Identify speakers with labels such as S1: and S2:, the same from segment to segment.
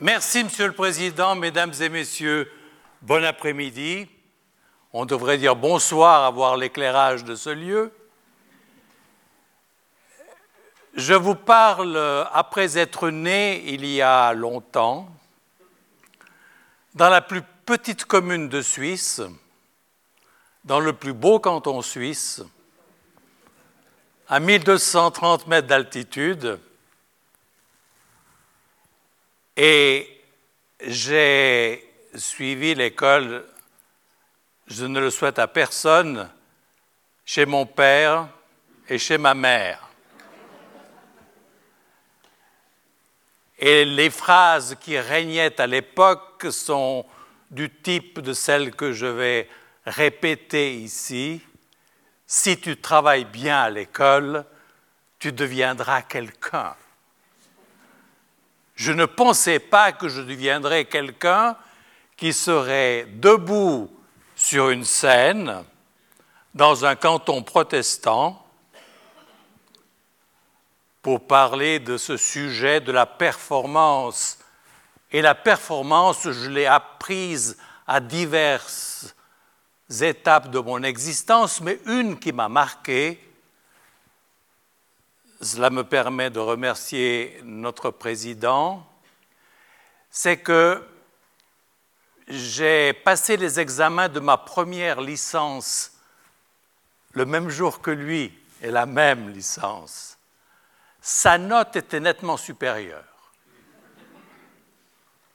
S1: Merci, Monsieur le Président, Mesdames et Messieurs, bon après-midi. On devrait dire bonsoir à voir l'éclairage de ce lieu. Je vous parle après être né il y a longtemps dans la plus petite commune de Suisse, dans le plus beau canton suisse, à 1230 mètres d'altitude, et j'ai suivi l'école, je ne le souhaite à personne, chez mon père et chez ma mère. Et les phrases qui régnaient à l'époque sont du type de celles que je vais répéter ici. Si tu travailles bien à l'école, tu deviendras quelqu'un. Je ne pensais pas que je deviendrais quelqu'un qui serait debout sur une scène dans un canton protestant pour parler de ce sujet de la performance. Et la performance, je l'ai apprise à diverses étapes de mon existence, mais une qui m'a marqué, cela me permet de remercier notre président, c'est que j'ai passé les examens de ma première licence le même jour que lui et la même licence. Sa note était nettement supérieure.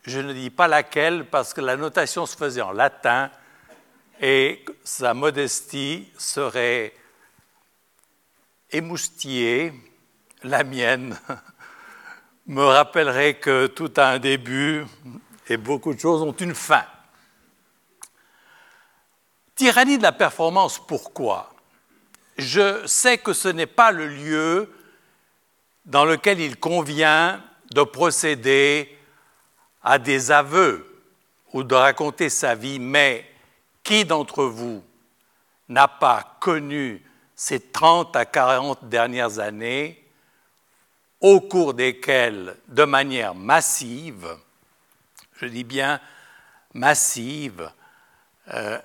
S1: Je ne dis pas laquelle parce que la notation se faisait en latin et sa modestie serait émoustillée la mienne, me rappellerait que tout a un début et beaucoup de choses ont une fin. Tyrannie de la performance, pourquoi? Je sais que ce n'est pas le lieu dans lequel il convient de procéder à des aveux ou de raconter sa vie, mais qui d'entre vous n'a pas connu ces 30 à 40 dernières années au cours desquels, de manière massive, je dis bien massive, euh,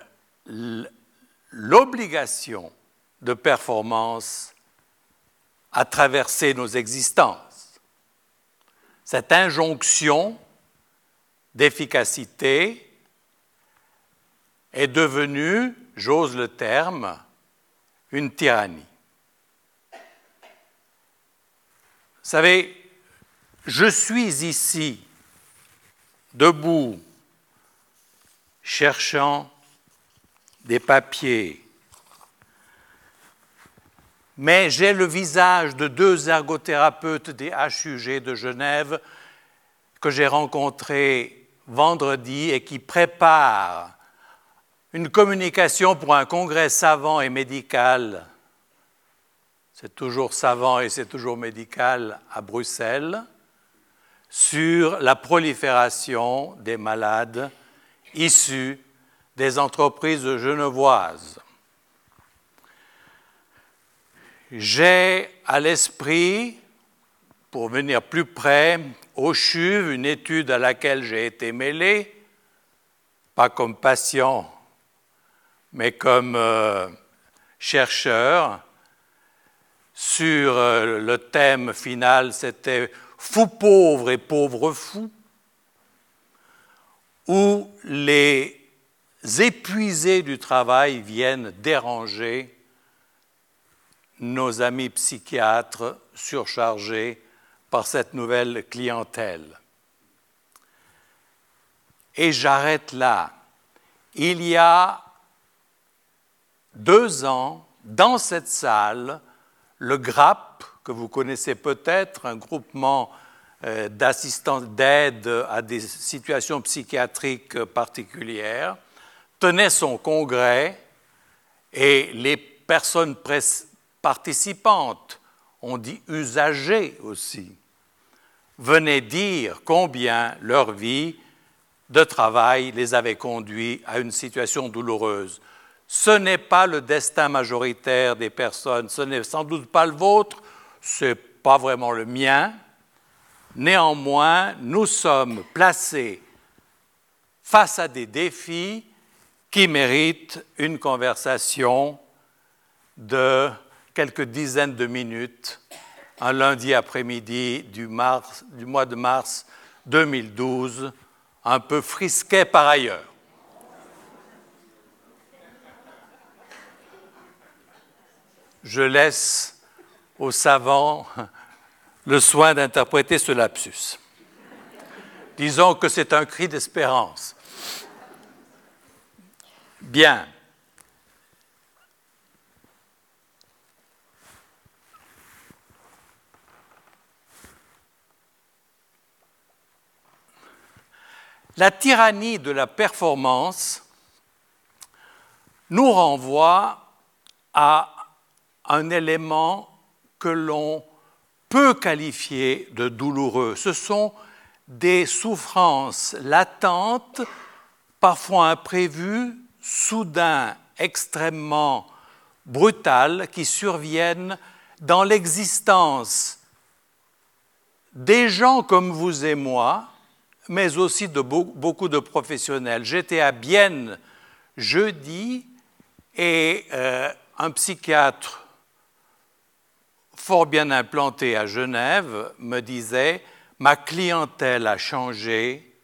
S1: l'obligation de performance a traversé nos existences. Cette injonction d'efficacité est devenue, j'ose le terme, une tyrannie. Vous savez, je suis ici, debout, cherchant des papiers, mais j'ai le visage de deux ergothérapeutes des HUG de Genève que j'ai rencontrés vendredi et qui préparent une communication pour un congrès savant et médical c'est toujours savant et c'est toujours médical à Bruxelles, sur la prolifération des malades issus des entreprises genevoises. J'ai à l'esprit, pour venir plus près, au CHUV, une étude à laquelle j'ai été mêlé, pas comme patient, mais comme euh, chercheur, sur euh, le thème final, c'était Fou pauvre et pauvre fou, où les épuisés du travail viennent déranger nos amis psychiatres surchargés par cette nouvelle clientèle. Et j'arrête là. Il y a deux ans, dans cette salle, le GRAP, que vous connaissez peut-être, un groupement euh, d'aide à des situations psychiatriques particulières, tenait son congrès et les personnes participantes, on dit usagers aussi, venaient dire combien leur vie de travail les avait conduits à une situation douloureuse. Ce n'est pas le destin majoritaire des personnes, ce n'est sans doute pas le vôtre, ce n'est pas vraiment le mien, Néanmoins, nous sommes placés face à des défis qui méritent une conversation de quelques dizaines de minutes un lundi après-midi du, du, mois de mars 2012, un peu frisquet par ailleurs. Je laisse aux savants le soin d'interpréter ce lapsus. Disons que c'est un cri d'espérance. Bien. La tyrannie de la performance nous renvoie à un élément que l'on peut qualifier de douloureux. Ce sont des souffrances latentes, parfois imprévues, soudain extrêmement brutales, qui surviennent dans l'existence des gens comme vous et moi, mais aussi de beaucoup de professionnels. J'étais à Bienne jeudi et euh, un psychiatre fort bien implanté à Genève me disait, ma clientèle a changé,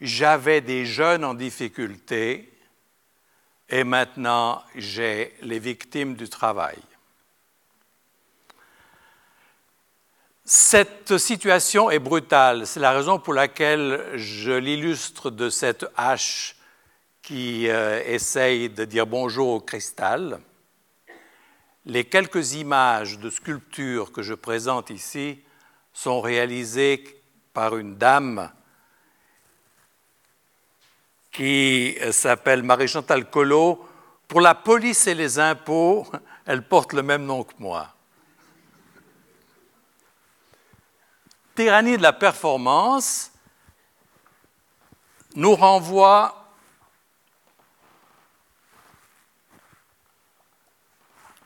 S1: j'avais des jeunes en difficulté et maintenant j'ai les victimes du travail. Cette situation est brutale, c'est la raison pour laquelle je l'illustre de cette hache qui euh, essaye de dire bonjour au cristal. Les quelques images de sculptures que je présente ici sont réalisées par une dame qui s'appelle Marie-Chantal Collot. Pour la police et les impôts, elle porte le même nom que moi. Tyrannie de la performance nous renvoie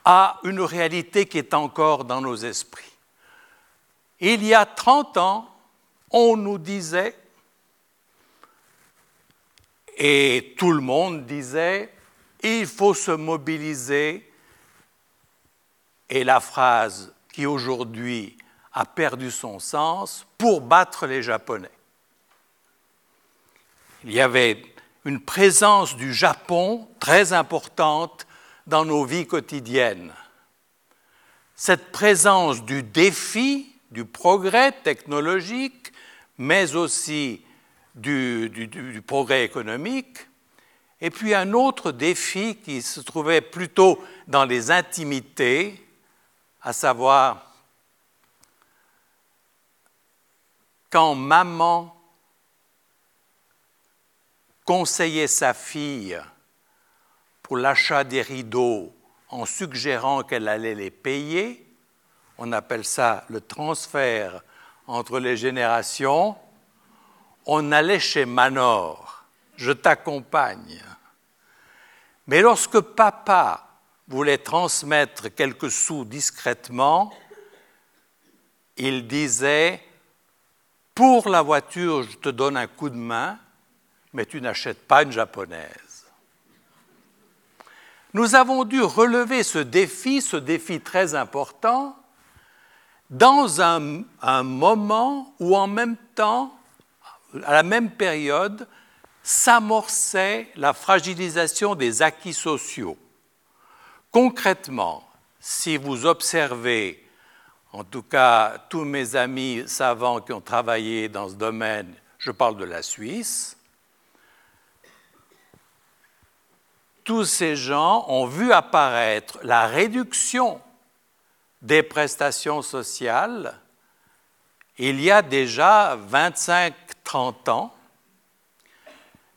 S1: à une réalité qui est encore dans nos esprits. Il y a 30 ans, on nous disait, et tout le monde disait, il faut se mobiliser, et la phrase qui aujourd'hui a perdu son sens, pour battre les Japonais. Il y avait une présence du Japon très importante dans nos vies quotidiennes. Cette présence du défi, du progrès technologique, mais aussi du, du, progrès économique, et puis un autre défi qui se trouvait plutôt dans les intimités, à savoir quand maman conseillait sa fille pour l'achat des rideaux en suggérant qu'elle allait les payer. On appelle ça le transfert entre les générations. On allait chez Manor, je t'accompagne. Mais lorsque papa voulait transmettre quelques sous discrètement, il disait, pour la voiture, je te donne un coup de main, mais tu n'achètes pas une japonaise nous avons dû relever ce défi, ce défi très important, dans un, moment où en même temps, à la même période, s'amorçait la fragilisation des acquis sociaux. Concrètement, si vous observez, en tout cas tous mes amis savants qui ont travaillé dans ce domaine, je parle de la Suisse, tous ces gens ont vu apparaître la réduction des prestations sociales il y a déjà 25-30 ans,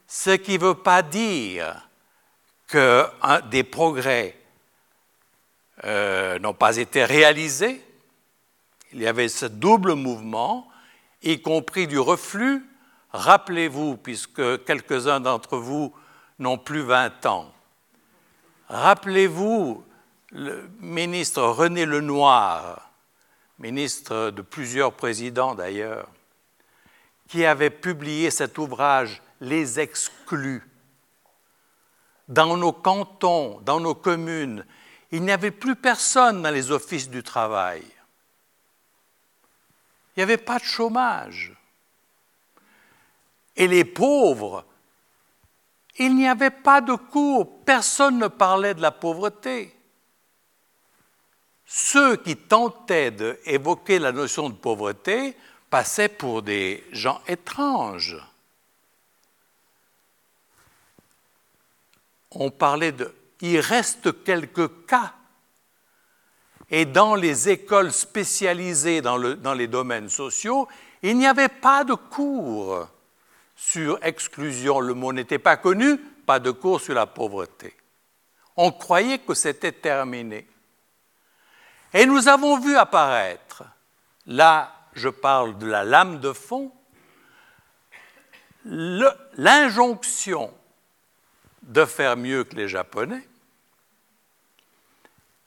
S1: ce qui ne veut pas dire que des progrès euh, n'ont pas été réalisés. Il y avait ce double mouvement, y compris du reflux. Rappelez-vous, puisque quelques-uns d'entre vous n'ont plus 20 ans, Rappelez-vous le ministre René Lenoir, ministre de plusieurs présidents d'ailleurs, qui avait publié cet ouvrage Les exclus. Dans nos cantons, dans nos communes, il n'y avait plus personne dans les offices du travail. Il n'y avait pas de chômage. Et les pauvres, il n'y avait pas de cours, personne ne parlait de la pauvreté. Ceux qui tentaient d'évoquer la notion de pauvreté passaient pour des gens étranges. On parlait de... Il reste quelques cas. Et dans les écoles spécialisées dans, dans les domaines sociaux, il n'y avait pas de cours sur exclusion. Le mot n'était pas connu, pas de cours sur la pauvreté. On croyait que c'était terminé. Et nous avons vu apparaître, là je parle de la lame de fond, l'injonction de faire mieux que les Japonais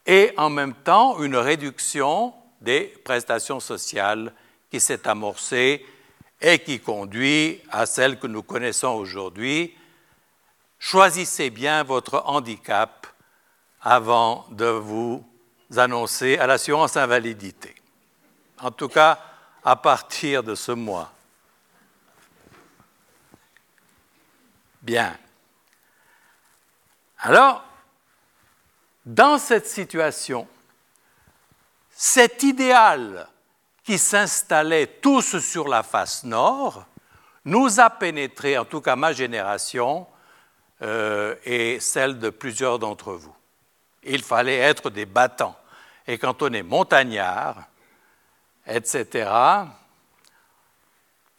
S1: et en même temps une réduction des prestations sociales qui s'est amorcée et qui conduit à celle que nous connaissons aujourd'hui. Choisissez bien votre handicap avant de vous annoncer à l'assurance invalidité. En tout cas, à partir de ce mois. Bien. Alors, dans cette situation, cet idéal qui s'installait tous sur la face nord nous a pénétré, en tout cas ma génération euh, et celle de plusieurs d'entre vous. Il fallait être des battants. Et quand on est montagnard, etc.,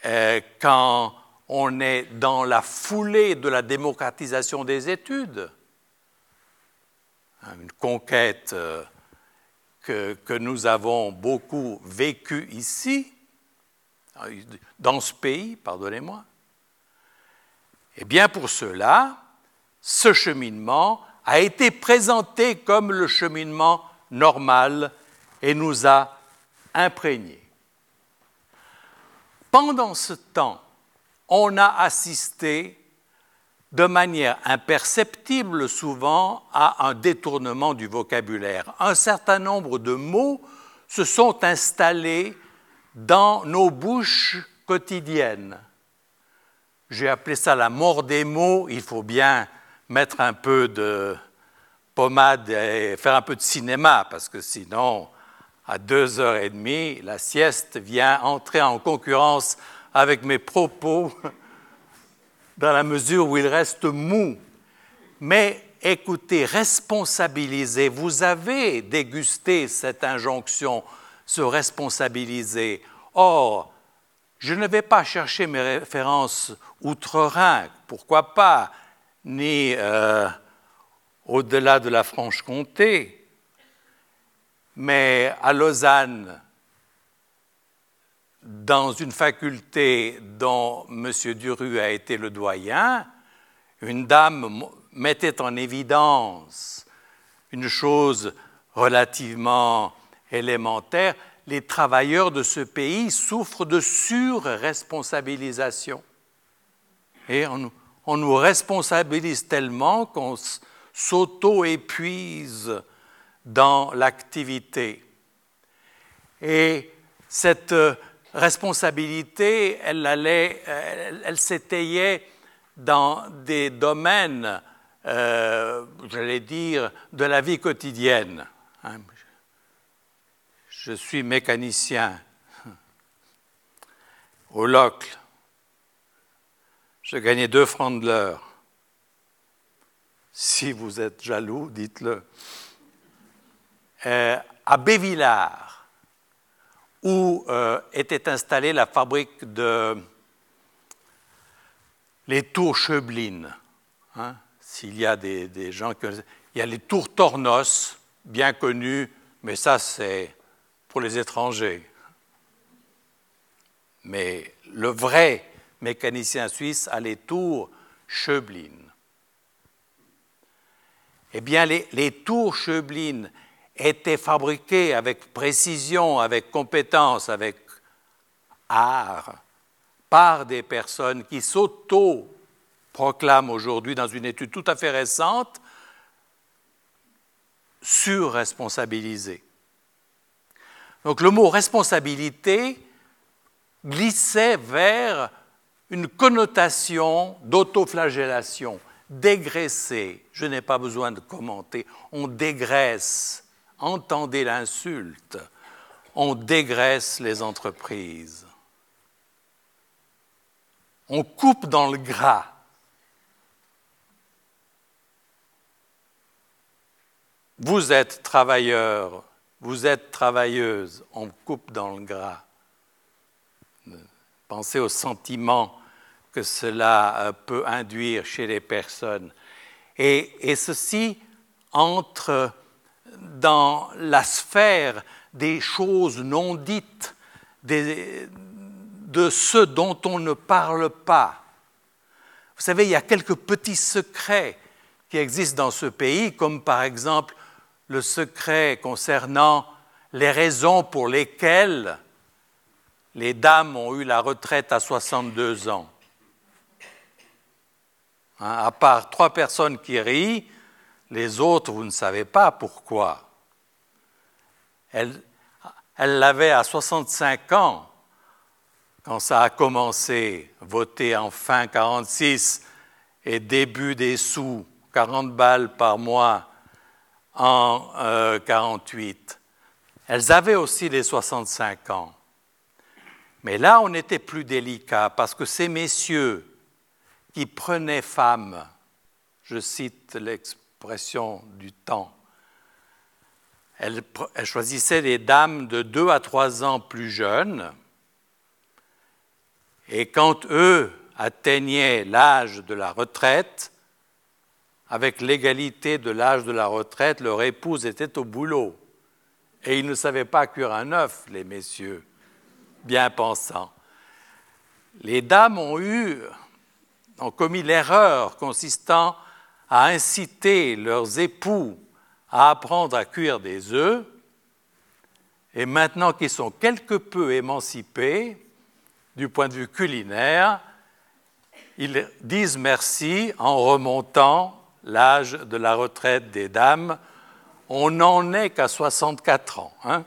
S1: euh, quand on est dans la foulée de la démocratisation des études, une conquête euh, que, nous avons beaucoup vécue ici, dans ce pays, pardonnez-moi, eh bien pour cela, ce cheminement a été présenté comme le cheminement normal et nous a imprégnés. Pendant ce temps, on a assisté de manière imperceptible souvent à un détournement du vocabulaire. Un certain nombre de mots se sont installés dans nos bouches quotidiennes. J'ai appelé ça la mort des mots. Il faut bien mettre un peu de pommade et faire un peu de cinéma, parce que sinon, à deux heures et demie, la sieste vient entrer en concurrence avec mes propos dans la mesure où il reste mou. Mais écoutez, responsabilisez, vous avez dégusté cette injonction, se responsabiliser. Or, je ne vais pas chercher mes références outre-Rhin, pourquoi pas, ni euh, au-delà de la Franche-Comté, mais à Lausanne, dans une faculté dont M. Duru a été le doyen, une dame mettait en évidence une chose relativement élémentaire, les travailleurs de ce pays souffrent de surresponsabilisation. Et on, on nous responsabilise tellement qu'on s'auto-épuise dans l'activité. Et cette responsabilité, elle, allait, elle, s'étayait dans des domaines, euh, j'allais dire, de la vie quotidienne. Hein. Je suis mécanicien au Locle. Je gagnais deux francs de l'heure. Si vous êtes jaloux, dites-le. Euh, à Bévillard, où euh, était installée la fabrique de les tours Cheublin. Hein, S'il y a des, gens qui... Il y a les tours Tornos, bien connus, mais ça c'est pour les étrangers. Mais le vrai mécanicien suisse a les tours Schöblin. Eh bien, les, tours Schöblin étaient fabriqués avec précision, avec compétence, avec art, par des personnes qui s'auto-proclament aujourd'hui, dans une étude tout à fait récente, surresponsabilisées. Donc le mot responsabilité glissait vers une connotation d'autoflagellation, dégraisser. Je n'ai pas besoin de commenter. On dégraisse. Entendez l'insulte. On dégraisse les entreprises. On coupe dans le gras. Vous êtes travailleur, vous êtes travailleuse, on coupe dans le gras. Pensez au sentiment que cela euh, peut induire chez les personnes. Et, ceci entre dans la sphère des choses non dites, de ce dont on ne parle pas. Vous savez, il y a quelques petits secrets qui existent dans ce pays, comme par exemple le secret concernant les raisons pour lesquelles les dames ont eu la retraite à 62 ans. Hein, à part trois personnes qui rient, les autres, vous ne savez pas pourquoi. Elle l'avait à 65 ans quand ça a commencé, voter en fin 46 et début des sous, 40 balles par mois en 48. Euh, Elles avaient aussi les 65 ans. Mais là, on était plus délicat parce que ces messieurs qui prenaient femmes, je cite l'expression du temps, elles, choisissaient des dames de 2 à 3 ans plus jeunes, et quand eux atteignaient l'âge de la retraite, avec l'égalité de l'âge de la retraite, leur épouse était au boulot. Et ils ne savaient pas cuire un œuf, les messieurs, bien pensants. Les dames ont eu, ont commis l'erreur consistant à inciter leurs époux à apprendre à cuire des œufs, et maintenant qu'ils sont quelque peu émancipés du point de vue culinaire, ils disent merci en remontant l'âge de la retraite des dames, on n'en est qu'à 64 ans. Hein.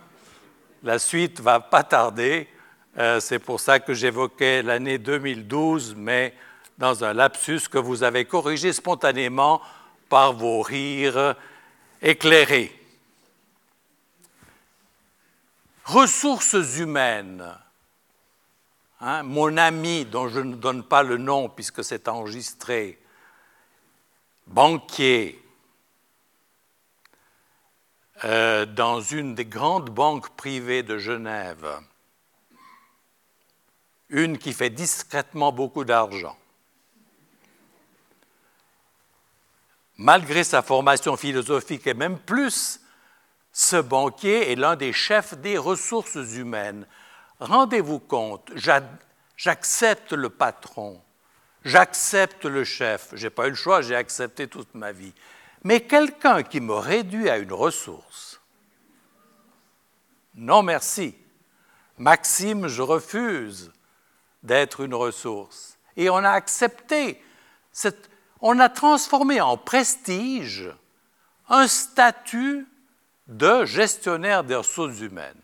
S1: La suite va pas tarder. Euh, c'est pour ça que j'évoquais l'année 2012, mais dans un lapsus que vous avez corrigé spontanément par vos rires éclairés. Ressources humaines. Hein, mon ami, dont je ne donne pas le nom puisque c'est enregistré, banquier euh, dans une des grandes banques privées de Genève, une qui fait discrètement beaucoup d'argent. Malgré sa formation philosophique et même plus, ce banquier est l'un des chefs des ressources humaines. Rendez-vous compte, j'accepte le patron, J'accepte le chef. Je n'ai pas eu le choix, j'ai accepté toute ma vie. Mais quelqu'un qui me réduit à une ressource, non merci. Maxime, je refuse d'être une ressource. Et on a accepté, on a transformé en prestige un statut de gestionnaire des ressources humaines.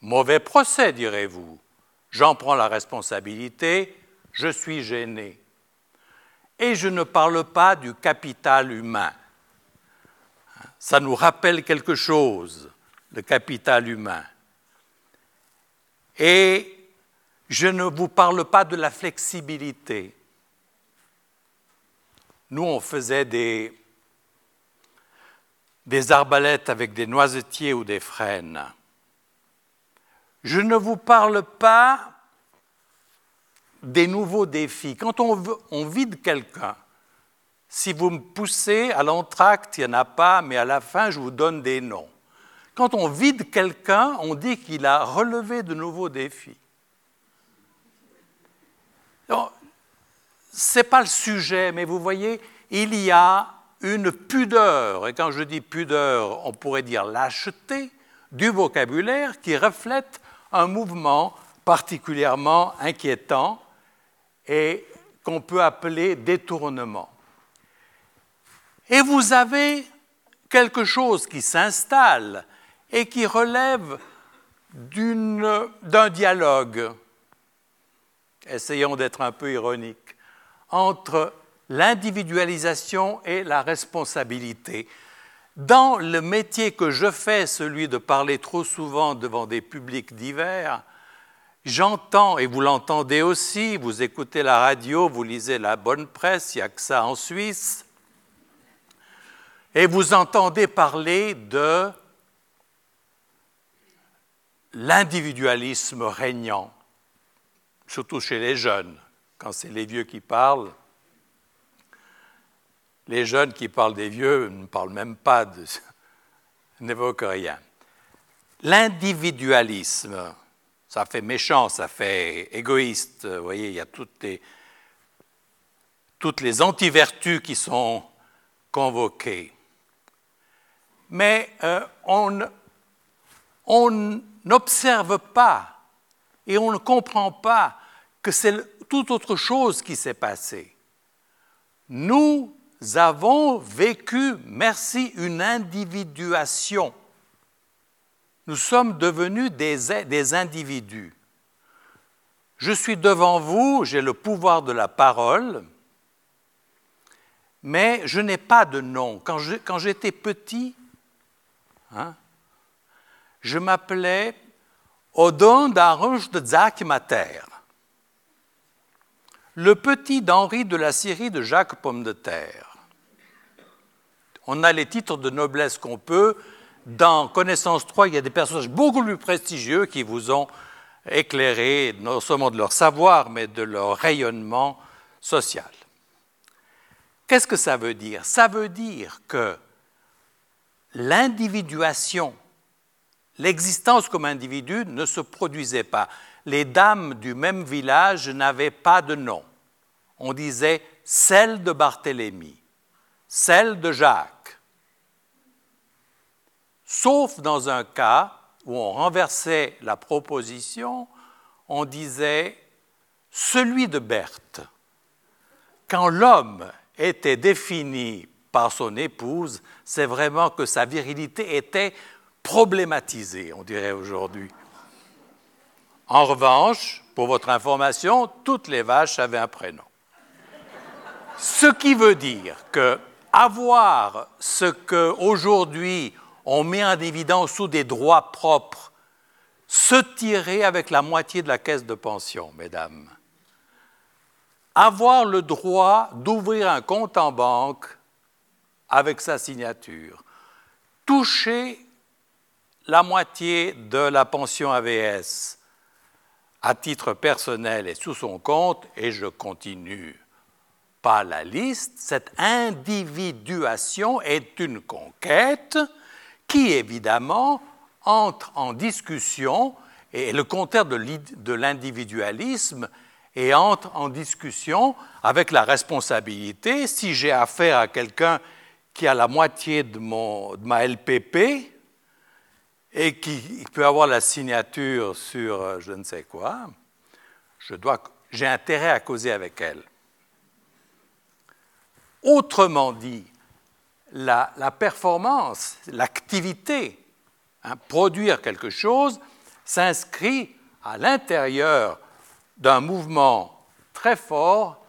S1: Mauvais procès, direz-vous. J'en prends la responsabilité, je suis gêné. Et je ne parle pas du capital humain. Ça nous rappelle quelque chose, le capital humain. Et je ne vous parle pas de la flexibilité. Nous, on faisait des, arbalètes avec des noisetiers ou des frênes. Je ne vous parle pas des nouveaux défis. Quand on, vide quelqu'un, si vous me poussez à l'entracte, il n'y en a pas, mais à la fin, je vous donne des noms. Quand on vide quelqu'un, on dit qu'il a relevé de nouveaux défis. Ce n'est pas le sujet, mais vous voyez, il y a une pudeur, et quand je dis pudeur, on pourrait dire lâcheté, du vocabulaire qui reflète un mouvement particulièrement inquiétant et qu'on peut appeler détournement. Et vous avez quelque chose qui s'installe et qui relève d'un dialogue, essayons d'être un peu ironiques, entre l'individualisation et la responsabilité. Dans le métier que je fais, celui de parler trop souvent devant des publics divers, j'entends, et vous l'entendez aussi, vous écoutez la radio, vous lisez la bonne presse, il n'y a que ça en Suisse, et vous entendez parler de l'individualisme régnant, surtout chez les jeunes, quand c'est les vieux qui parlent. Les jeunes qui parlent des vieux ne parlent même pas, de, n'évoquent rien. L'individualisme, ça fait méchant, ça fait égoïste. Vous voyez, il y a toutes les, toutes les antivertus qui sont convoquées. Mais euh, on, on n'observe pas et on ne comprend pas que c'est tout autre chose qui s'est passé. Nous avons vécu, merci, une individuation. Nous sommes devenus des, individus. Je suis devant vous, j'ai le pouvoir de la parole, mais je n'ai pas de nom. Quand j'étais petit, hein, je m'appelais Odon d'Arouche de Zach Mater, le petit d'Henri de la Syrie de Jacques Pomme de Terre. On a les titres de noblesse qu'on peut. Dans Connaissance 3, il y a des personnages beaucoup plus prestigieux qui vous ont éclairé non seulement de leur savoir, mais de leur rayonnement social. Qu'est-ce que ça veut dire? Ça veut dire que l'individuation L'existence comme individu ne se produisait pas. Les dames du même village n'avaient pas de nom. On disait celle de Barthélemy, celle de Jacques. Sauf dans un cas où on renversait la proposition, on disait celui de Berthe. Quand l'homme était défini par son épouse, c'est vraiment que sa virilité était problématisé, on dirait aujourd'hui. En revanche, pour votre information, toutes les vaches avaient un prénom. Ce qui veut dire que avoir ce qu'aujourd'hui on met en évidence sous des droits propres, se tirer avec la moitié de la caisse de pension, mesdames. Avoir le droit d'ouvrir un compte en banque avec sa signature. Toucher la moitié de la pension AVS à titre personnel et sous son compte, et je continue pas la liste, cette individuation est une conquête qui, évidemment, entre en discussion, et le contraire de l'individualisme, et entre en discussion avec la responsabilité. Si j'ai affaire à quelqu'un qui a la moitié de, mon, de ma LPP, et qui peut avoir la signature sur euh, je ne sais quoi, j'ai intérêt à causer avec elle. Autrement dit, la, performance, l'activité, hein, produire quelque chose, s'inscrit à l'intérieur d'un mouvement très fort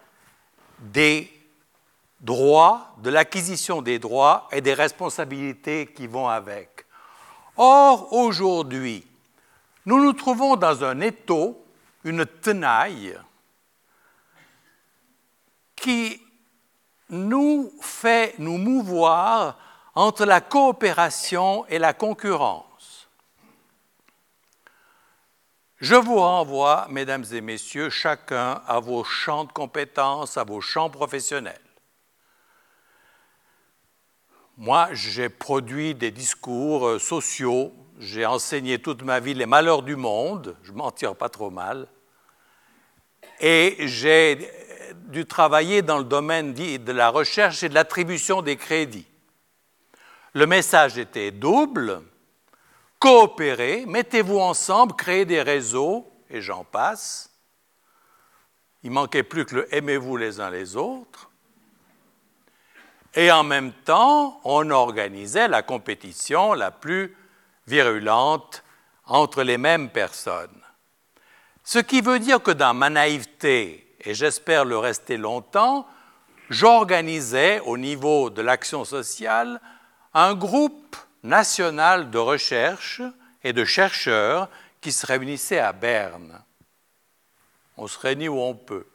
S1: des droits, de l'acquisition des droits et des responsabilités qui vont avec. Or, aujourd'hui, nous nous trouvons dans un étau, une tenaille, qui nous fait nous mouvoir entre la coopération et la concurrence. Je vous renvoie, mesdames et messieurs, chacun à vos champs de compétences, à vos champs professionnels. Moi, j'ai produit des discours euh, sociaux, j'ai enseigné toute ma vie les malheurs du monde, je m'en tire pas trop mal, et j'ai dû travailler dans le domaine de la recherche et de l'attribution des crédits. Le message était double. Coopérez, mettez-vous ensemble, créez des réseaux, et j'en passe. Il manquait plus que le aimez-vous les uns les autres. Et en même temps, on organisait la compétition la plus virulente entre les mêmes personnes. Ce qui veut dire que dans ma naïveté, et j'espère le rester longtemps, j'organisais au niveau de l'action sociale un groupe national de recherche et de chercheurs qui se réunissait à Berne. On se réunit où on peut.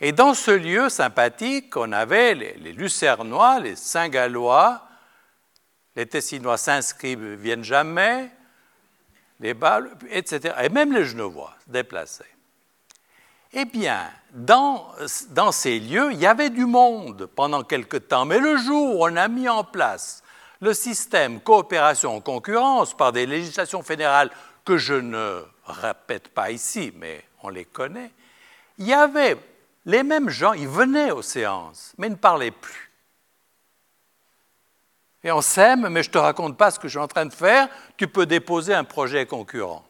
S1: Et dans ce lieu sympathique, on avait les, Lucernois, les Saint-Gallois, les Tessinois s'inscrivent, viennent jamais, les Balles, etc. Et même les Genevois se déplaçaient. Eh bien, dans, ces lieux, il y avait du monde pendant quelque temps, mais le jour où on a mis en place le système coopération-concurrence par des législations fédérales que je ne répète pas ici, mais on les connaît, il y avait les mêmes gens, ils venaient aux séances, mais ils ne parlaient plus. Et on s'aime, mais je ne te raconte pas ce que je suis en train de faire, tu peux déposer un projet concurrent.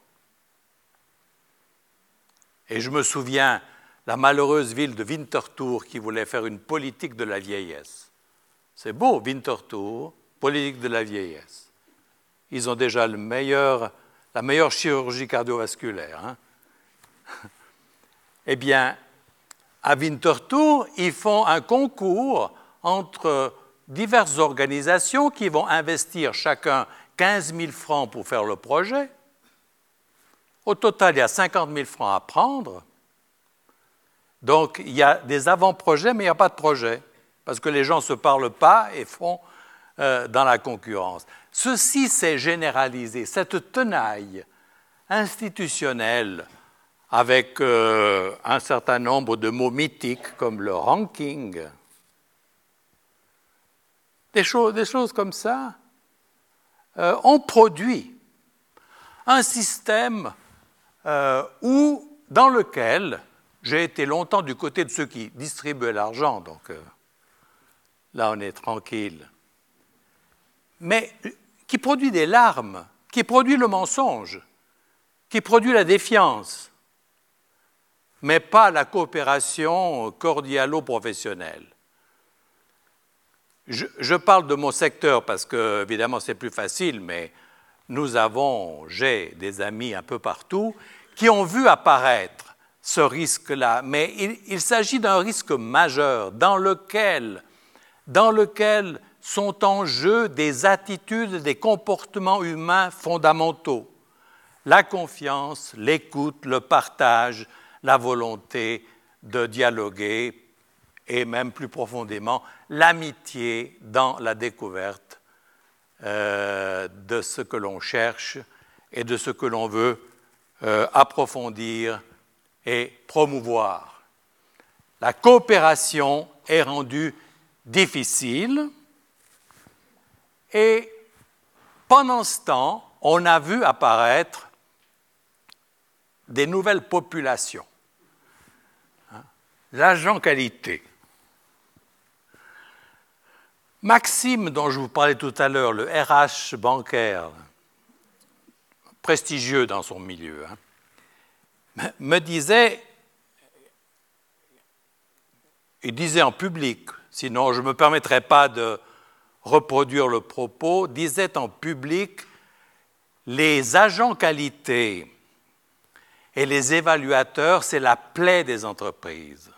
S1: Et je me souviens la malheureuse ville de Winterthur qui voulait faire une politique de la vieillesse. C'est beau, Winterthur, politique de la vieillesse. Ils ont déjà le meilleur, la meilleure chirurgie cardiovasculaire. Hein. eh bien, à Winterthur, ils font un concours entre diverses organisations qui vont investir chacun 15 000 francs pour faire le projet. Au total, il y a 50 000 francs à prendre. Donc, il y a des avant-projets, mais il n'y a pas de projet, parce que les gens ne se parlent pas et font euh, dans la concurrence. Ceci s'est généralisé, cette tenaille institutionnelle avec euh, un certain nombre de mots mythiques comme le ranking, des choses, comme ça, euh, ont produit un système où, dans lequel j'ai été longtemps du côté de ceux qui distribuaient l'argent, donc là on est tranquille mais qui produit des larmes, qui produit le mensonge, qui produit la défiance, mais pas la coopération cordialo-professionnelle. Je, parle de mon secteur parce que, évidemment, c'est plus facile, mais nous avons, j'ai des amis un peu partout qui ont vu apparaître ce risque-là, mais il, s'agit d'un risque majeur dans lequel, dans lequel sont en jeu des attitudes, des comportements humains fondamentaux. La confiance, l'écoute, le partage, la volonté de dialoguer et même plus profondément l'amitié dans la découverte euh, de ce que l'on cherche et de ce que l'on veut euh, approfondir et promouvoir. La coopération est rendue difficile et pendant ce temps, on a vu apparaître des nouvelles populations. Hein, l'agent qualité. Maxime, dont je vous parlais tout à l'heure, le RH bancaire, prestigieux dans son milieu, hein, me disait, il disait en public, sinon je ne me permettrai pas de reproduire le propos, disait en public Les agents qualité et les évaluateurs, c'est la plaie des entreprises.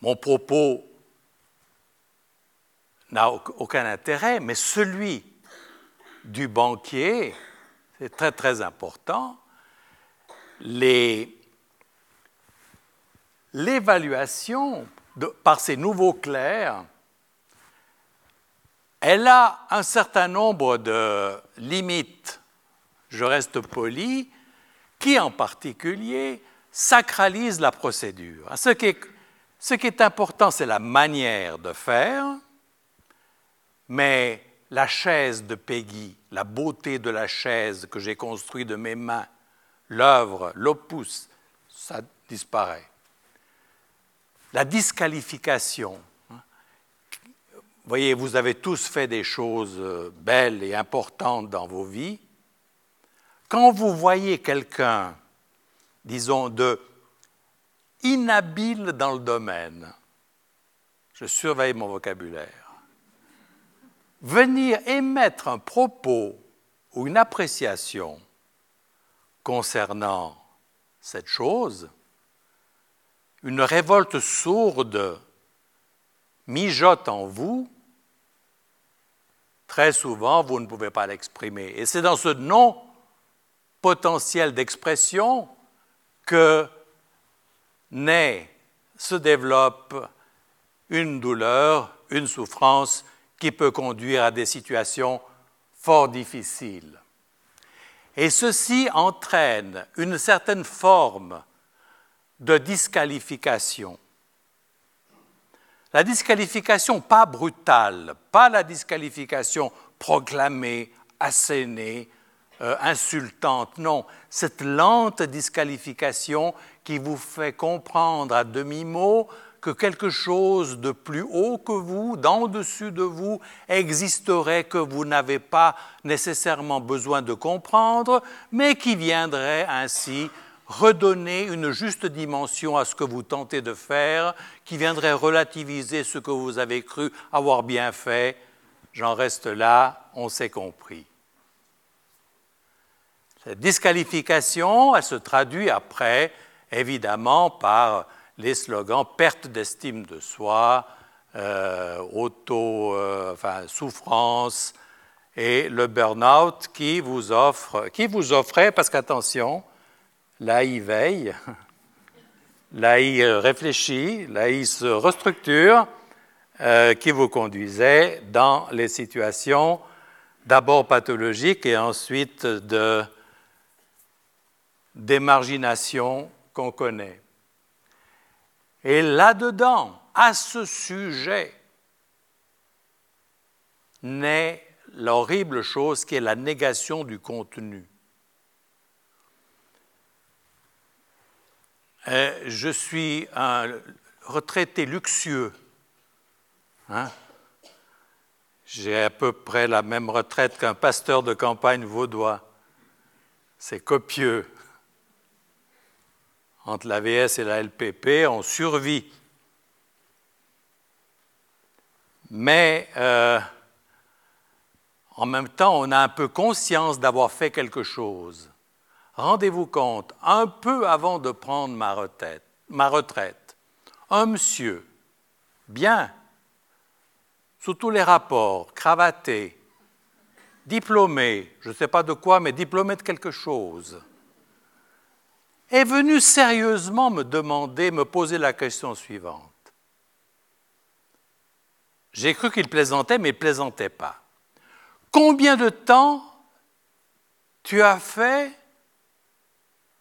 S1: Mon propos n'a aucun intérêt, mais celui du banquier, c'est très très important. L'évaluation par ces nouveaux clercs, elle a un certain nombre de limites, je reste poli, qui en particulier sacralisent la procédure. Ce qui est, ce qui est important, c'est la manière de faire, mais la chaise de Peggy, la beauté de la chaise que j'ai construite de mes mains, l'œuvre, l'opus, ça disparaît. La disqualification. Vous voyez, vous avez tous fait des choses euh, belles et importantes dans vos vies. Quand vous voyez quelqu'un, disons, de inhabile dans le domaine, je surveille mon vocabulaire, venir émettre un propos ou une appréciation concernant cette chose, une révolte sourde mijote en vous, très souvent vous ne pouvez pas l'exprimer. Et c'est dans ce non potentiel d'expression que naît, se développe une douleur, une souffrance qui peut conduire à des situations fort difficiles. Et ceci entraîne une certaine forme de disqualification. La disqualification pas brutale, pas la disqualification proclamée, assénée, euh, insultante, non, cette lente disqualification qui vous fait comprendre à demi-mot que quelque chose de plus haut que vous, d'en-dessus de vous, existerait que vous n'avez pas nécessairement besoin de comprendre, mais qui viendrait ainsi redonner une juste dimension à ce que vous tentez de faire, qui viendrait relativiser ce que vous avez cru avoir bien fait. J'en reste là, on s'est compris. Cette disqualification, elle se traduit après, évidemment, par les slogans perte d'estime de soi, euh, auto, euh, enfin, souffrance et le burn-out qui vous offre, qui vous offrait, parce qu'attention, l'AI veille, l'AI réfléchit, l'AI se restructure, euh, qui vous conduisait dans les situations d'abord pathologiques et ensuite de d'émargination qu'on connaît. Et là-dedans, à ce sujet, naît l'horrible chose qui est la négation du contenu. Euh, je suis un retraité luxueux. Hein. J'ai à peu près la même retraite qu'un pasteur de campagne vaudois. C'est copieux entre l'AVS et la LPP, on survit. Mais euh, en même temps, on a un peu conscience d'avoir fait quelque chose. Rendez-vous compte, un peu avant de prendre ma retraite, ma retraite un monsieur, bien, sous tous les rapports, cravaté, diplômé, je ne sais pas de quoi, mais diplômé de quelque chose, est venu sérieusement me demander, me poser la question suivante. J'ai cru qu'il plaisantait, mais il ne plaisantait pas. Combien de temps tu as fait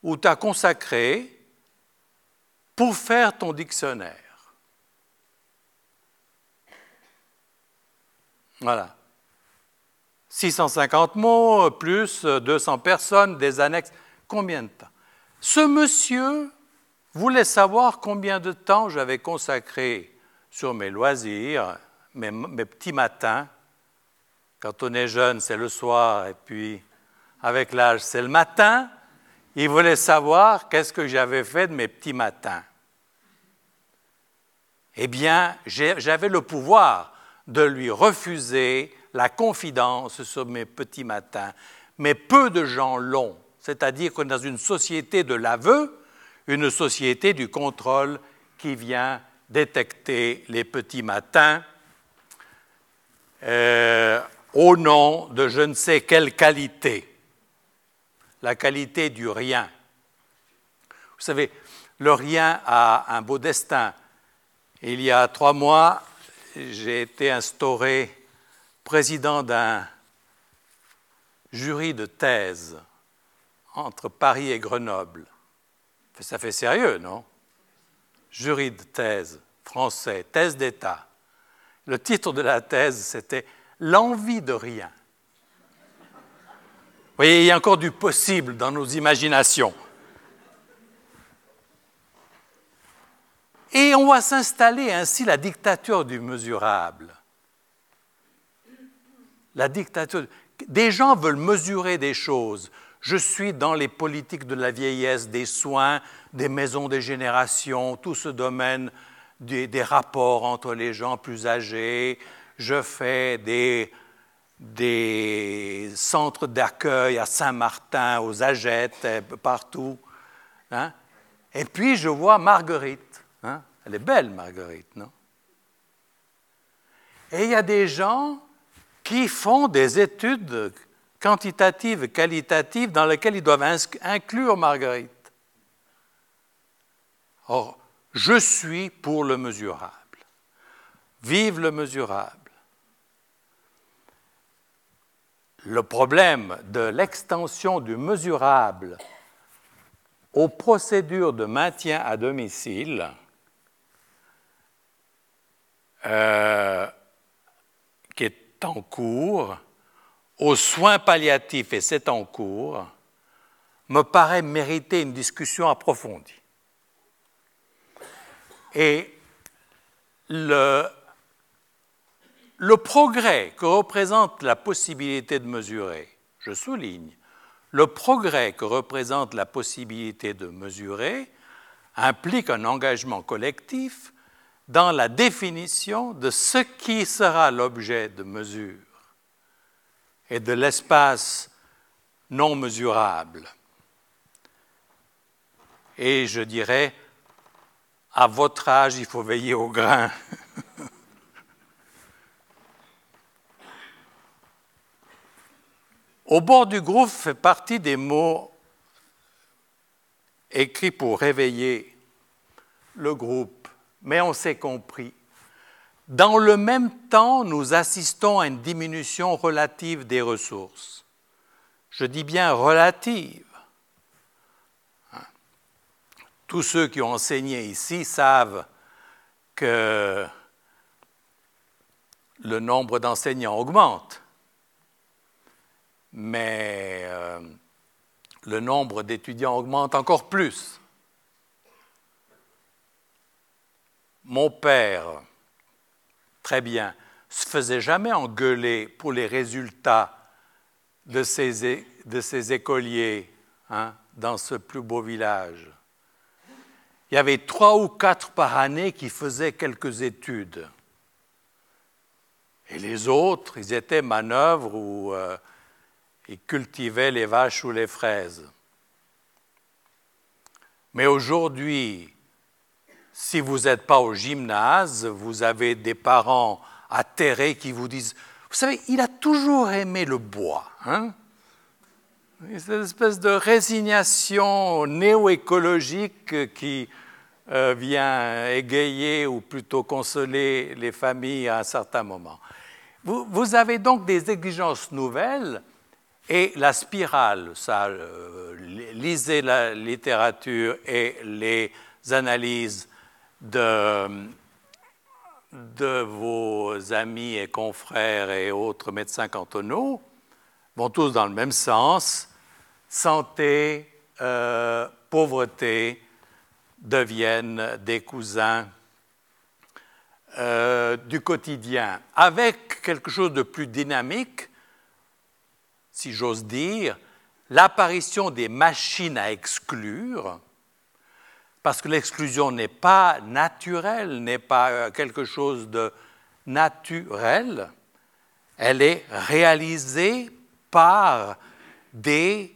S1: ou t'as consacré pour faire ton dictionnaire? Voilà. 650 mots, plus 200 personnes, des annexes. Combien de temps? Ce monsieur voulait savoir combien de temps j'avais consacré sur mes loisirs, mes, petits matins. Quand on est jeune, c'est le soir, et puis avec l'âge, c'est le matin. Il voulait savoir qu'est-ce que j'avais fait de mes petits matins. Eh bien, j'avais le pouvoir de lui refuser la confidence sur mes petits matins, mais peu de gens l'ont c'est-à-dire qu'on est dans une société de l'aveu, une société du contrôle qui vient détecter les petits matins euh, au nom de je ne sais quelle qualité, la qualité du rien. Vous savez, le rien a un beau destin. Il y a trois mois, j'ai été instauré président d'un jury de thèse entre Paris et Grenoble. Ça fait sérieux, non? Jury de thèse français, thèse d'État. Le titre de la thèse, c'était L'envie de rien. Vous voyez, il y a encore du possible dans nos imaginations. Et on va s'installer ainsi la dictature du mesurable. La dictature. Des gens veulent mesurer des choses. Je suis dans les politiques de la vieillesse, des soins, des maisons des générations, tout ce domaine des, rapports entre les gens plus âgés. Je fais des, des centres d'accueil à Saint-Martin, aux Agettes, partout. Hein. Et puis je vois Marguerite. Hein. Elle est belle, Marguerite, non? Et il y a des gens qui font des études quantitatives et qualitatives dans lesquelles ils doivent inclure Marguerite. Or, je suis pour le mesurable. Vive le mesurable. Le problème de l'extension du mesurable aux procédures de maintien à domicile euh, qui est en cours, aux soins palliatifs, et c'est en cours, me paraît mériter une discussion approfondie. Et le, progrès que représente la possibilité de mesurer, je souligne, le progrès que représente la possibilité de mesurer implique un engagement collectif dans la définition de ce qui sera l'objet de mesure et de l'espace non mesurable. Et je dirais, à votre âge, il faut veiller au grain. Au bord du groupe fait partie des mots écrits pour réveiller le groupe, mais on s'est compris. Dans le même temps, nous assistons à une diminution relative des ressources. Je dis bien relative. Tous ceux qui ont enseigné ici savent que le nombre d'enseignants augmente mais euh, le nombre d'étudiants augmente encore plus. Mon père, très bien, se faisait jamais engueuler pour les résultats de ses, de écoliers hein, dans ce plus beau village. Il y avait trois ou quatre par année qui faisaient quelques études. Et les autres, ils étaient manœuvres ou euh, ils cultivaient les vaches ou les fraises. Mais aujourd'hui, si vous n'êtes pas au gymnase, vous avez des parents atterrés qui vous disent, vous savez, il a toujours aimé le bois. Hein? Cette espèce de résignation néo-écologique qui euh, vient égayer ou plutôt consoler les familles à un certain moment. vous avez donc des exigences nouvelles et la spirale, ça, euh, lisez la littérature et les analyses de, vos amis et confrères et autres médecins cantonaux, vont tous dans le même sens. Santé, euh, pauvreté deviennent des cousins euh, du quotidien, avec quelque chose de plus dynamique si j'ose dire, l'apparition des machines à exclure, parce que l'exclusion n'est pas naturelle, n'est pas euh, quelque chose de naturel, elle est réalisée par des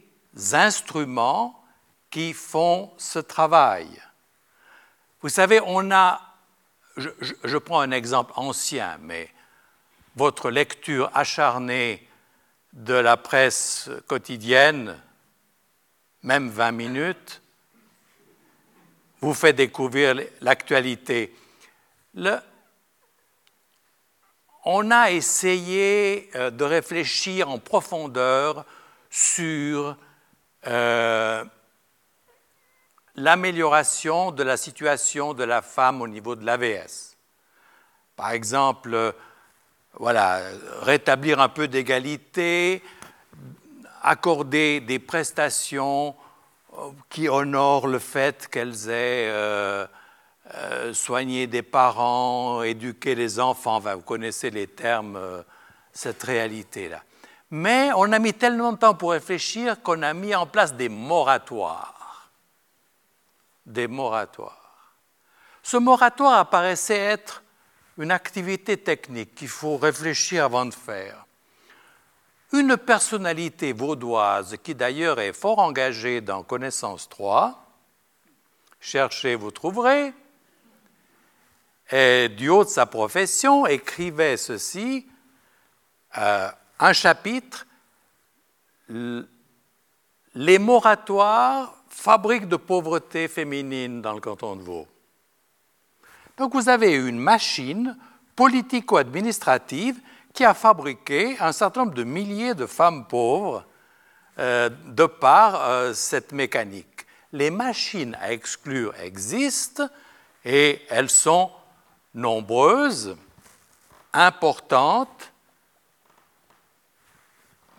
S1: instruments qui font ce travail. Vous savez, on a, je, je prends un exemple ancien, mais votre lecture acharnée de la presse quotidienne, même 20 minutes, vous fait découvrir l'actualité. on a essayé euh, de réfléchir en profondeur sur euh, l'amélioration de la situation de la femme au niveau de l'AVS. Par exemple, voilà, rétablir un peu d'égalité, accorder des prestations euh, qui honorent le fait qu'elles aient euh, euh, soigner des parents, éduquer les enfants, vous connaissez les termes, euh, cette réalité-là. Mais on a mis tellement de temps pour réfléchir qu'on a mis en place des moratoires. Des moratoires. Ce moratoire apparaissait être une activité technique qu'il faut réfléchir avant de faire. Une personnalité vaudoise qui d'ailleurs est fort engagée dans Connaissance 3, cherchez, vous trouverez, et du haut de sa profession, écrivait ceci, euh, un chapitre, Les moratoires, fabrique de pauvreté féminine dans le canton de Vaud. Donc vous avez une machine politico-administrative qui a fabriqué un certain nombre de milliers de femmes pauvres euh, de par euh, cette mécanique. Les machines à exclure existent et elles sont nombreuses, importantes,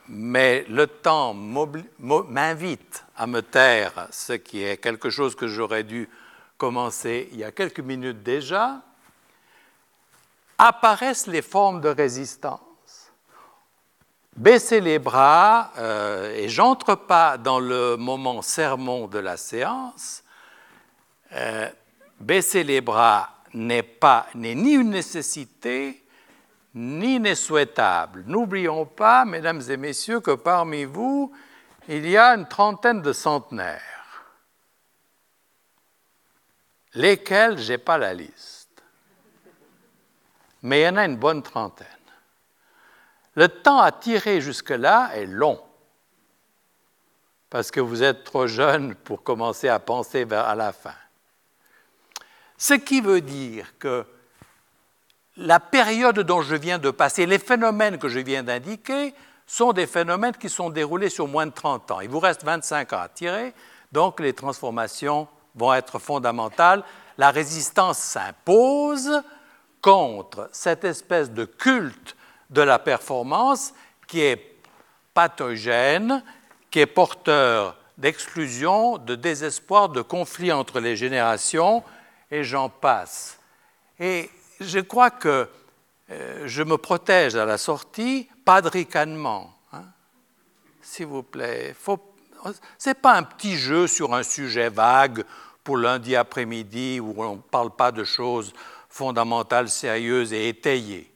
S1: mais le temps m'invite à me taire, ce qui est quelque chose que j'aurais dû commencer il y a quelques minutes déjà, apparaissent les formes de résistance. Baisser les bras, euh, et j'entre pas dans le moment sermon de la séance, euh, baisser les bras n'est pas ni une nécessité ni n'est souhaitable. N'oublions pas, mesdames et messieurs, que parmi vous, il y a une trentaine de centenaires, lesquels j'ai pas la liste, mais il y en a une bonne trentaine. Le temps à tirer jusque-là est long, parce que vous êtes trop jeune pour commencer à penser vers à la fin. Ce qui veut dire que la période dont je viens de passer, les phénomènes que je viens d'indiquer, sont des phénomènes qui sont déroulés sur moins de 30 ans. Il vous reste 25 ans à tirer, donc les transformations vont être fondamentales. La résistance s'impose contre cette espèce de culte de la performance qui est pathogène, qui est porteur d'exclusion, de désespoir, de conflit entre les générations, et j'en passe. Et je crois que euh, je me protège à la sortie, pas de ricanement. Hein. S'il vous plaît. Ce n'est pas un petit jeu sur un sujet vague pour lundi après-midi où on ne parle pas de choses fondamentales, sérieuses et étayées.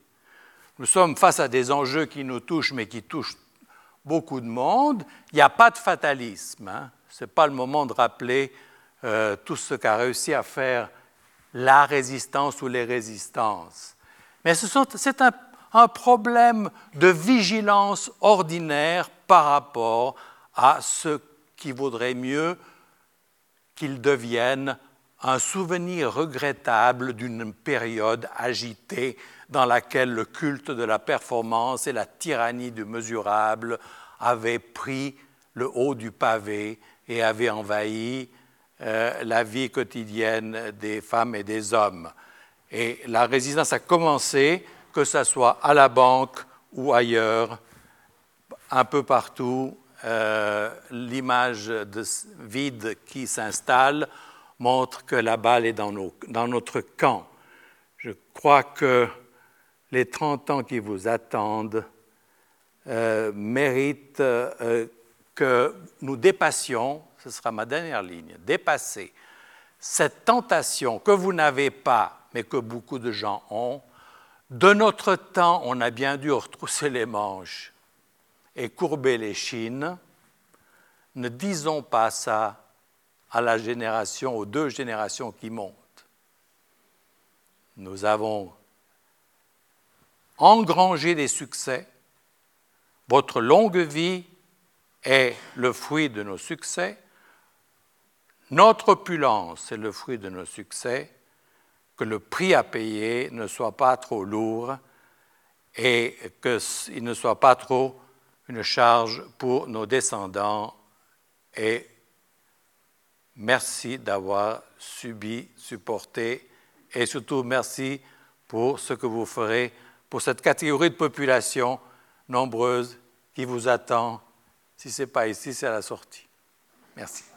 S1: Nous sommes face à des enjeux qui nous touchent, mais qui touchent beaucoup de monde. Il n'y a pas de fatalisme. Hein. Ce n'est pas le moment de rappeler euh, tout ce qu'a réussi à faire la résistance ou les résistances. Mais c'est un, un, problème de vigilance ordinaire par rapport à ce qui vaudrait mieux qu'il devienne un souvenir regrettable d'une période agitée dans laquelle le culte de la performance et la tyrannie du mesurable avaient pris le haut du pavé et avaient envahi euh, la vie quotidienne des femmes et des hommes. Et la résistance a commencé, que ce soit à la banque ou ailleurs, un peu partout, euh, l'image de vide qui s'installe montre que la balle est dans, notre camp. Je crois que les 30 ans qui vous attendent euh, méritent que nous dépassions ce sera ma dernière ligne, dépasser cette tentation que vous n'avez pas, mais que beaucoup de gens ont. De notre temps, on a bien dû retrousser les manches et courber les chines. Ne disons pas ça à la génération, aux deux générations qui montent. Nous avons engrangé des succès. Votre longue vie est le fruit de nos succès. Notre opulence est le fruit de nos succès, que le prix à payer ne soit pas trop lourd et qu'il ne soit pas trop une charge pour nos descendants. Et merci d'avoir subi, supporté et surtout merci pour ce que vous ferez pour cette catégorie de population nombreuse qui vous attend. Si ce n'est pas ici, c'est à la sortie. Merci.